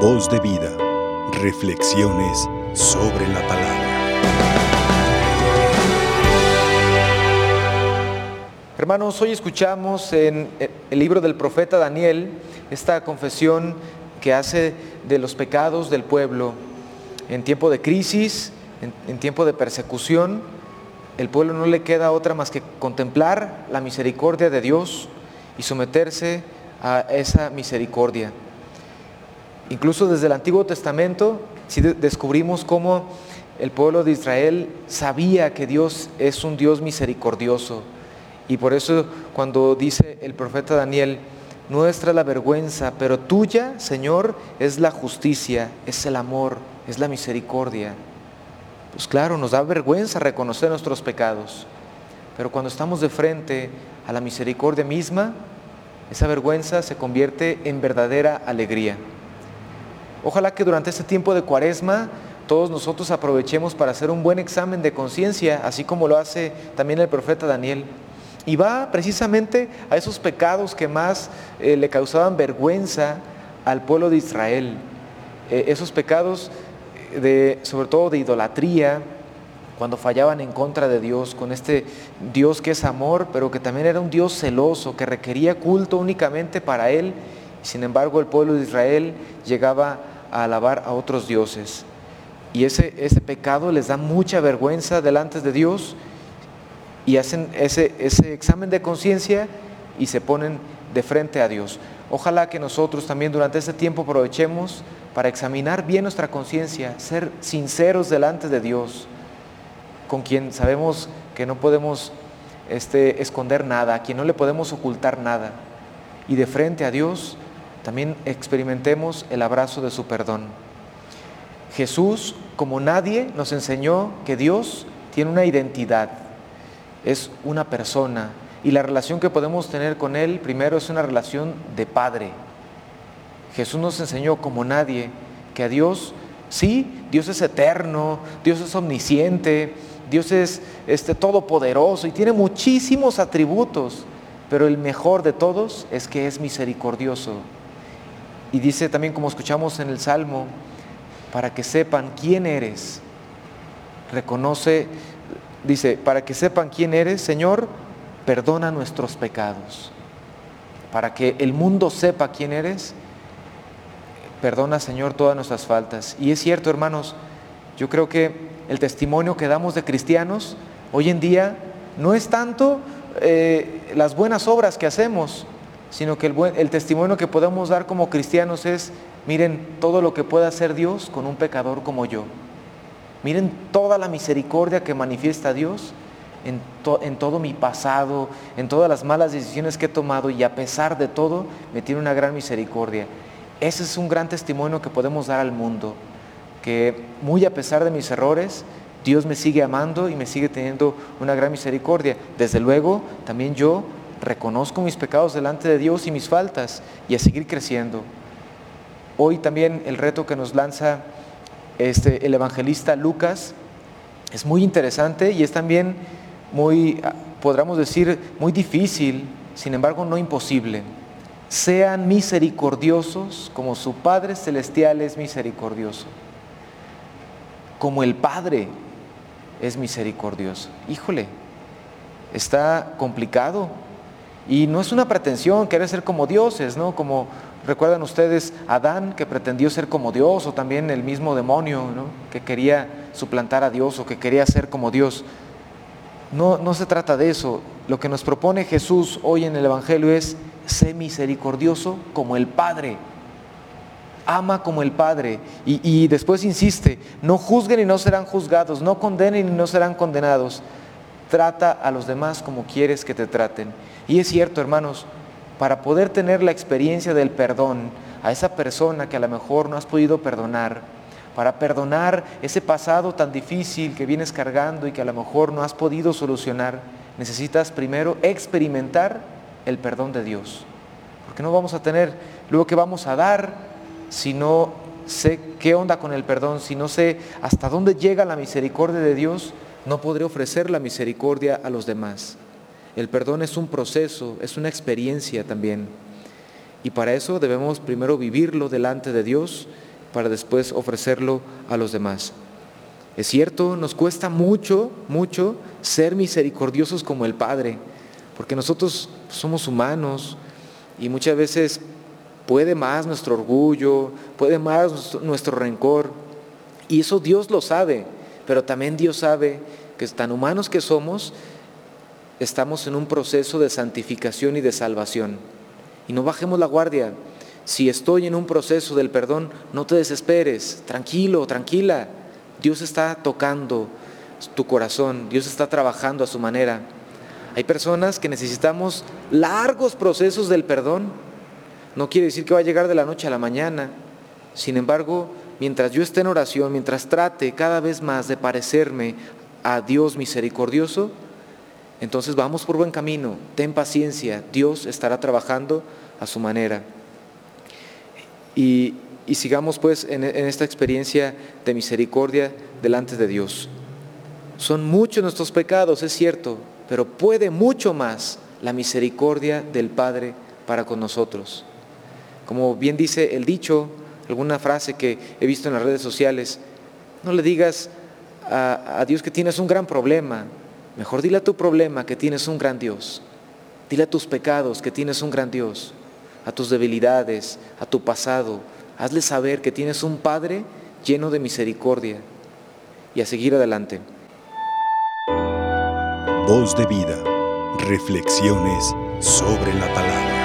Voz de vida. Reflexiones sobre la palabra. Hermanos, hoy escuchamos en el libro del profeta Daniel esta confesión que hace de los pecados del pueblo en tiempo de crisis, en, tiempo de persecución. El pueblo no le queda otra más que contemplar la misericordia de Dios y someterse a esa misericordia. Incluso desde el Antiguo Testamento si descubrimos cómo el pueblo de Israel sabía que Dios es un Dios misericordioso. Y por eso cuando dice el profeta Daniel, nuestra la vergüenza, pero tuya, Señor, es la justicia, es el amor, es la misericordia. Pues claro, nos da vergüenza reconocer nuestros pecados, pero cuando estamos de frente a la misericordia misma, esa vergüenza se convierte en verdadera alegría. Ojalá que durante este tiempo de cuaresma todos nosotros aprovechemos para hacer un buen examen de conciencia, así como lo hace también el profeta Daniel. Y va precisamente a esos pecados que más eh, le causaban vergüenza al pueblo de Israel. Eh, esos pecados de, sobre todo de idolatría, cuando fallaban en contra de Dios, con este Dios que es amor, pero que también era un Dios celoso, que requería culto únicamente para Él. Sin embargo, el pueblo de Israel llegaba a alabar a otros dioses. Y ese, ese pecado les da mucha vergüenza delante de Dios y hacen ese, ese examen de conciencia y se ponen de frente a Dios. Ojalá que nosotros también durante este tiempo aprovechemos para examinar bien nuestra conciencia, ser sinceros delante de Dios, con quien sabemos que no podemos este, esconder nada, a quien no le podemos ocultar nada. Y de frente a Dios también experimentemos el abrazo de su perdón. Jesús, como nadie, nos enseñó que Dios tiene una identidad es una persona y la relación que podemos tener con Él primero es una relación de Padre. Jesús nos enseñó como nadie que a Dios, sí, Dios es eterno, Dios es omnisciente, Dios es este, todopoderoso y tiene muchísimos atributos, pero el mejor de todos es que es misericordioso. Y dice también, como escuchamos en el Salmo, para que sepan quién eres, reconoce Dice, para que sepan quién eres, Señor, perdona nuestros pecados. Para que el mundo sepa quién eres, perdona, Señor, todas nuestras faltas. Y es cierto, hermanos, yo creo que el testimonio que damos de cristianos hoy en día no es tanto eh, las buenas obras que hacemos, sino que el, el testimonio que podemos dar como cristianos es, miren, todo lo que puede hacer Dios con un pecador como yo. Miren toda la misericordia que manifiesta Dios en, en, todo mi pasado, en todas las malas decisiones que he tomado y a pesar de todo me tiene una gran misericordia. Ese es un gran testimonio que podemos dar al mundo, que muy a pesar de mis errores, Dios me sigue amando y me sigue teniendo una gran misericordia. Desde luego, también yo reconozco mis pecados delante de Dios y mis faltas y a seguir creciendo. Hoy también el reto que nos lanza este, el evangelista Lucas es muy interesante y es también muy, ah, podríamos decir, muy difícil, sin embargo no imposible. Sean misericordiosos como su Padre Celestial es misericordioso, como el Padre es misericordioso. Híjole, está complicado. Y no es una pretensión querer ser como dioses, ¿no? Como Recuerdan ustedes Adán que pretendió ser como Dios o también el mismo demonio que quería suplantar a Dios o que quería ser como Dios. No, no se trata de eso. Lo que nos propone Jesús hoy en el Evangelio es sé misericordioso como el Padre. Ama como el Padre. Y, y después insiste, no juzguen y no serán juzgados, no condenen y no serán condenados. Trata a los demás como quieres que te traten. Y es cierto, hermanos, para poder tener la experiencia del perdón a esa persona que a lo mejor no has podido perdonar, para perdonar ese pasado tan difícil que vienes cargando y que a lo mejor no has podido solucionar, necesitas primero experimentar el perdón de Dios. Porque no vamos a tener luego que vamos a dar si no sé qué onda con el perdón, si no sé hasta dónde llega la misericordia de Dios, no podré ofrecer la misericordia a los demás. El perdón es un proceso, es una experiencia también. Y para eso debemos primero vivirlo delante de Dios para después ofrecerlo a los demás. Es cierto, nos cuesta mucho, mucho ser misericordiosos como el Padre, porque nosotros somos humanos y muchas veces puede más nuestro orgullo, puede más nuestro rencor. Y eso Dios lo sabe, pero también Dios sabe que tan humanos que somos, estamos en un proceso de santificación y de salvación. Y no bajemos la guardia. Si estoy en un proceso del perdón, no te desesperes, tranquilo, tranquila. Dios está tocando tu corazón, Dios está trabajando a su manera. Hay personas que necesitamos largos procesos del perdón. No quiere decir que va a llegar de la noche a la mañana. Sin embargo, mientras yo esté en oración, mientras trate cada vez más de parecerme a Dios misericordioso, entonces vamos por buen camino, ten paciencia, Dios estará trabajando a su manera. Y, sigamos pues en, esta experiencia de misericordia delante de Dios. Son muchos nuestros pecados, es cierto, pero puede mucho más la misericordia del Padre para con nosotros. Como bien dice el dicho, alguna frase que he visto en las redes sociales, no le digas a, a Dios que tienes un gran problema, Mejor dile a tu problema que tienes un gran Dios. Dile a tus pecados que tienes un gran Dios, a tus debilidades, a tu pasado. Hazle saber que tienes un Padre lleno de misericordia y a seguir adelante. Voz de vida. Reflexiones sobre la palabra.